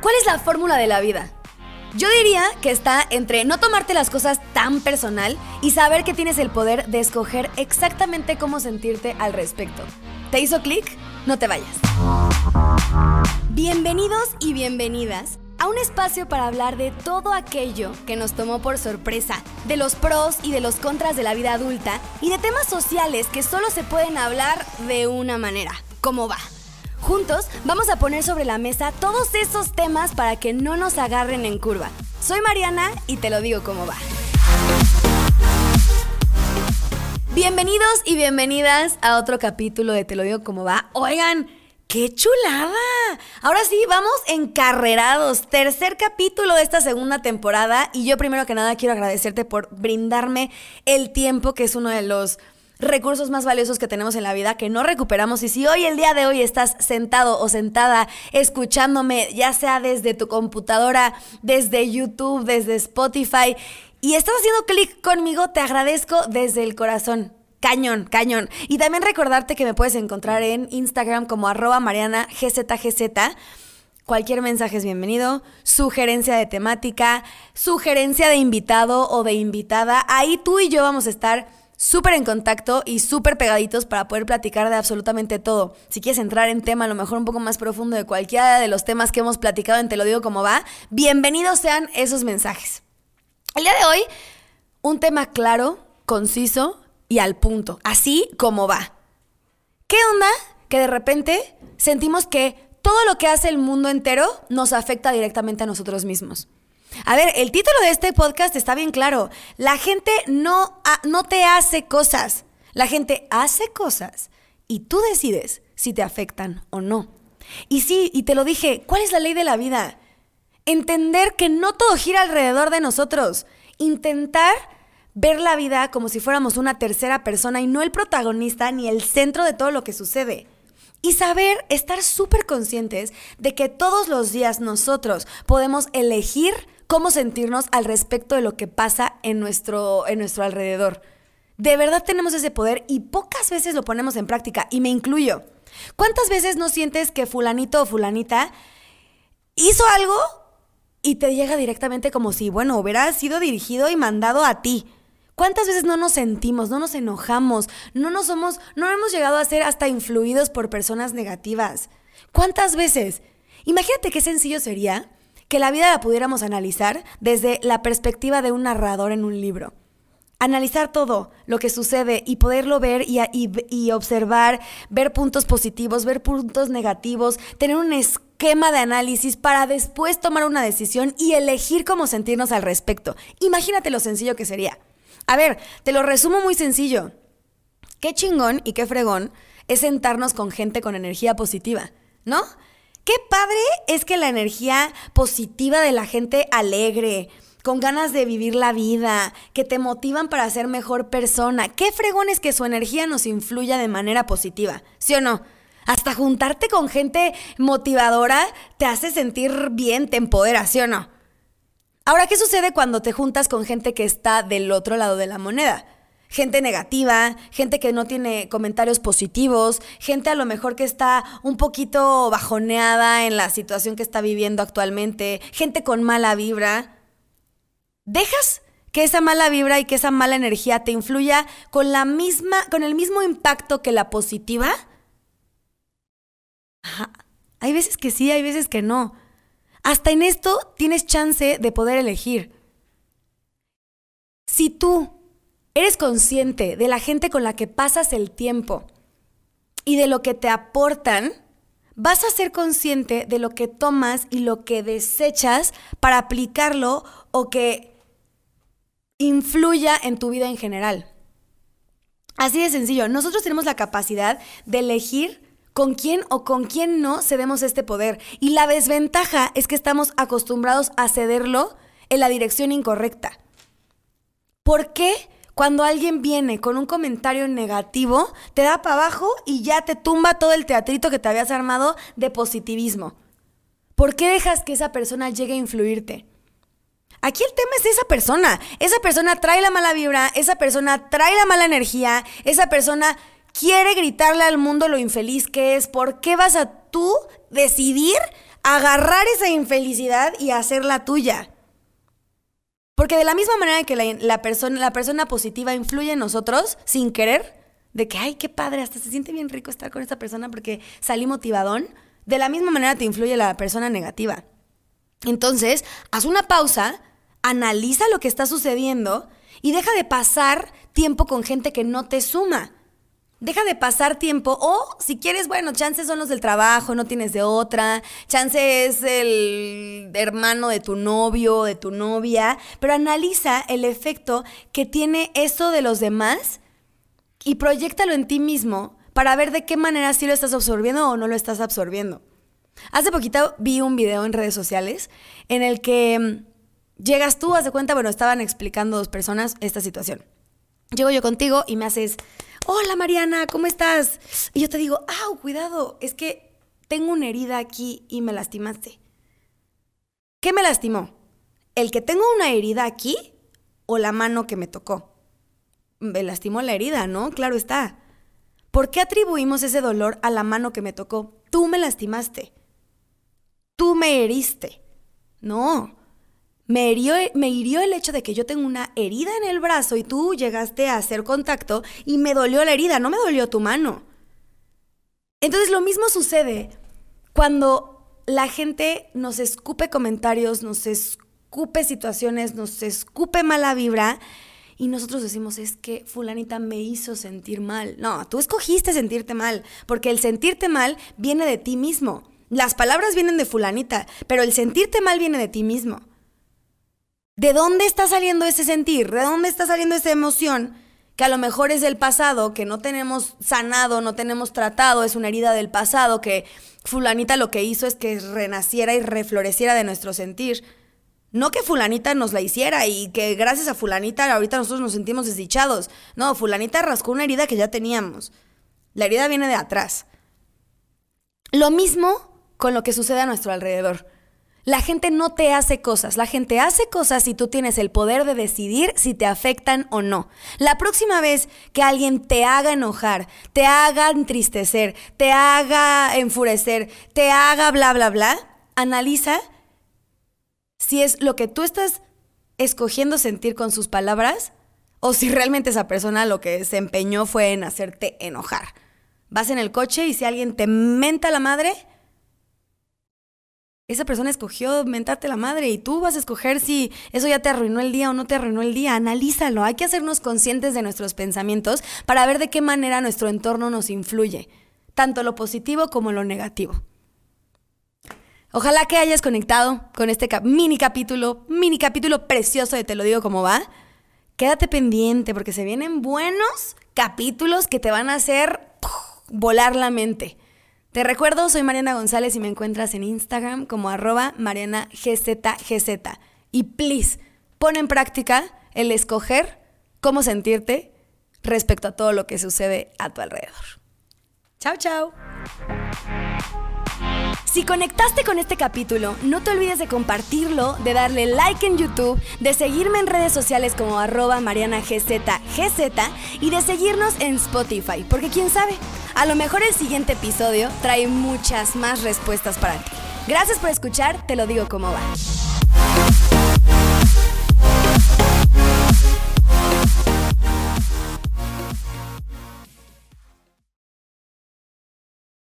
¿Cuál es la fórmula de la vida? Yo diría que está entre no tomarte las cosas tan personal y saber que tienes el poder de escoger exactamente cómo sentirte al respecto. ¿Te hizo clic? No te vayas. Bienvenidos y bienvenidas a un espacio para hablar de todo aquello que nos tomó por sorpresa, de los pros y de los contras de la vida adulta y de temas sociales que solo se pueden hablar de una manera. ¿Cómo va? Juntos vamos a poner sobre la mesa todos esos temas para que no nos agarren en curva. Soy Mariana y te lo digo cómo va. Bienvenidos y bienvenidas a otro capítulo de Te lo digo cómo va. Oigan, ¡Qué chulada! Ahora sí, vamos encarrerados. Tercer capítulo de esta segunda temporada. Y yo primero que nada quiero agradecerte por brindarme el tiempo, que es uno de los recursos más valiosos que tenemos en la vida, que no recuperamos. Y si hoy, el día de hoy, estás sentado o sentada escuchándome, ya sea desde tu computadora, desde YouTube, desde Spotify, y estás haciendo clic conmigo, te agradezco desde el corazón. Cañón, cañón. Y también recordarte que me puedes encontrar en Instagram como arroba mariana gzgz. Cualquier mensaje es bienvenido, sugerencia de temática, sugerencia de invitado o de invitada. Ahí tú y yo vamos a estar súper en contacto y súper pegaditos para poder platicar de absolutamente todo. Si quieres entrar en tema a lo mejor un poco más profundo de cualquiera de los temas que hemos platicado en Te lo digo como va, bienvenidos sean esos mensajes. El día de hoy, un tema claro, conciso, y al punto, así como va. ¿Qué onda? Que de repente sentimos que todo lo que hace el mundo entero nos afecta directamente a nosotros mismos. A ver, el título de este podcast está bien claro. La gente no, no te hace cosas. La gente hace cosas y tú decides si te afectan o no. Y sí, y te lo dije, ¿cuál es la ley de la vida? Entender que no todo gira alrededor de nosotros. Intentar ver la vida como si fuéramos una tercera persona y no el protagonista ni el centro de todo lo que sucede. Y saber, estar súper conscientes de que todos los días nosotros podemos elegir cómo sentirnos al respecto de lo que pasa en nuestro, en nuestro alrededor. De verdad tenemos ese poder y pocas veces lo ponemos en práctica, y me incluyo. ¿Cuántas veces no sientes que fulanito o fulanita hizo algo y te llega directamente como si, bueno, hubiera sido dirigido y mandado a ti? ¿Cuántas veces no nos sentimos, no nos enojamos, no nos somos, no hemos llegado a ser hasta influidos por personas negativas? ¿Cuántas veces? Imagínate qué sencillo sería que la vida la pudiéramos analizar desde la perspectiva de un narrador en un libro. Analizar todo lo que sucede y poderlo ver y, y, observar, ver puntos positivos, ver puntos negativos, tener un esquema de análisis para después tomar una decisión y elegir cómo sentirnos al respecto. Imagínate lo sencillo que sería. A ver, te lo resumo muy sencillo. Qué chingón y qué fregón es sentarnos con gente con energía positiva, ¿no? Qué padre es que la energía positiva de la gente alegre, con ganas de vivir la vida, que te motivan para ser mejor persona. Qué fregón es que su energía nos influya de manera positiva, ¿sí o no? Hasta juntarte con gente motivadora te hace sentir bien, te empodera, ¿sí o no? Ahora, ¿qué sucede cuando te juntas con gente que está del otro lado de la moneda? Gente negativa, gente que no tiene comentarios positivos, gente a lo mejor que está un poquito bajoneada en la situación que está viviendo actualmente, gente con mala vibra. ¿Dejas que esa mala vibra y que esa mala energía te influya con la misma con el mismo impacto que la positiva? Hay veces que sí, hay veces que no. Hasta en esto tienes chance de poder elegir. Si tú eres consciente de la gente con la que pasas el tiempo y de lo que te aportan, vas a ser consciente de lo que tomas y lo que desechas para aplicarlo o que influya en tu vida en general. Así de sencillo, nosotros tenemos la capacidad de elegir con quién o con quién no cedemos este poder. Y la desventaja es que estamos acostumbrados a cederlo en la dirección incorrecta. ¿Por qué cuando alguien viene con un comentario negativo, te da para abajo y ya te tumba todo el teatrito que te habías armado de positivismo? ¿Por qué dejas que esa persona llegue a influirte? Aquí el tema es esa persona. Esa persona trae la mala vibra, esa persona trae la mala energía, esa persona quiere gritarle al mundo lo infeliz que es, ¿por qué vas a tú decidir agarrar esa infelicidad y hacerla tuya. Porque de la misma manera que la, persona, la persona positiva influye en nosotros sin querer, de que, ay, qué padre, hasta se siente bien rico estar con esta persona porque salí motivadón, de la misma manera te influye la persona negativa. Entonces, haz una pausa, analiza lo que está sucediendo y deja de pasar tiempo con gente que no te suma. Deja de pasar tiempo o si quieres, bueno, chances son los del trabajo, no tienes de otra, chance es el hermano de tu novio, de tu novia, pero analiza el efecto que tiene eso de los demás y proyectalo en ti mismo para ver de qué manera sí lo estás absorbiendo o no lo estás absorbiendo. Hace poquito vi un video en redes sociales en el que mm, llegas tú, haz de cuenta, bueno, estaban explicando dos personas esta situación. Llego yo contigo y me haces, hola Mariana, ¿cómo estás? Y yo te digo, ah, cuidado, es que tengo una herida aquí y me lastimaste. ¿Qué me lastimó? ¿El que tengo una herida aquí o la mano que me tocó? Me lastimó la herida, ¿no? Claro está. ¿Por qué atribuimos ese dolor a la mano que me tocó? Tú me lastimaste. Tú me heriste. No, me hirió, me el hecho de que yo tengo una herida en el brazo y tú llegaste a hacer contacto y me dolió la herida, no me dolió tu mano. Entonces lo mismo sucede cuando la gente nos escupe comentarios, nos escupe situaciones, nos escupe mala vibra y nosotros decimos, es que fulanita me hizo sentir mal. No, tú escogiste sentirte mal, porque el sentirte mal viene de ti mismo. Las palabras vienen de fulanita, pero el sentirte mal viene de ti mismo. ¿De dónde está saliendo ese sentir? ¿De dónde está saliendo esa emoción? Que a lo mejor es del pasado, que no tenemos sanado, no tenemos tratado, es una herida del pasado, que fulanita lo que hizo es que renaciera y refloreciera de nuestro sentir. No que fulanita nos la hiciera y que gracias a fulanita ahorita nosotros nos sentimos desdichados. No, fulanita rascó una herida que ya teníamos. La herida viene de atrás. Lo mismo con lo que sucede a nuestro alrededor. La gente no te hace cosas, la gente hace cosas y tú tienes el poder de decidir si te afectan o no. La próxima vez que alguien te haga enojar, te haga entristecer, te haga enfurecer, te haga bla, bla, bla, analiza si es lo que tú estás escogiendo sentir con sus palabras o si realmente esa persona lo que se empeñó fue en hacerte enojar. Vas en el coche y si alguien te menta la madre, esa persona escogió mentarte la madre y tú vas a escoger si eso ya te arruinó el día o no te arruinó el día. Analízalo. Hay que hacernos conscientes de nuestros pensamientos para ver de qué manera nuestro entorno nos influye, tanto lo positivo como lo negativo. Ojalá que hayas conectado con este mini capítulo, mini capítulo precioso de Te lo digo como va. Quédate pendiente porque se vienen buenos capítulos que te van a hacer volar la mente. Te recuerdo, soy Mariana González y me encuentras en Instagram como arroba marianagzgz. Y please, pon en práctica el escoger cómo sentirte respecto a todo lo que sucede a tu alrededor. Chao, chao. Si conectaste con este capítulo, no te olvides de compartirlo, de darle like en YouTube, de seguirme en redes sociales como arroba marianagzgz y de seguirnos en Spotify, porque quién sabe, a lo mejor el siguiente episodio trae muchas más respuestas para ti. Gracias por escuchar, te lo digo como va.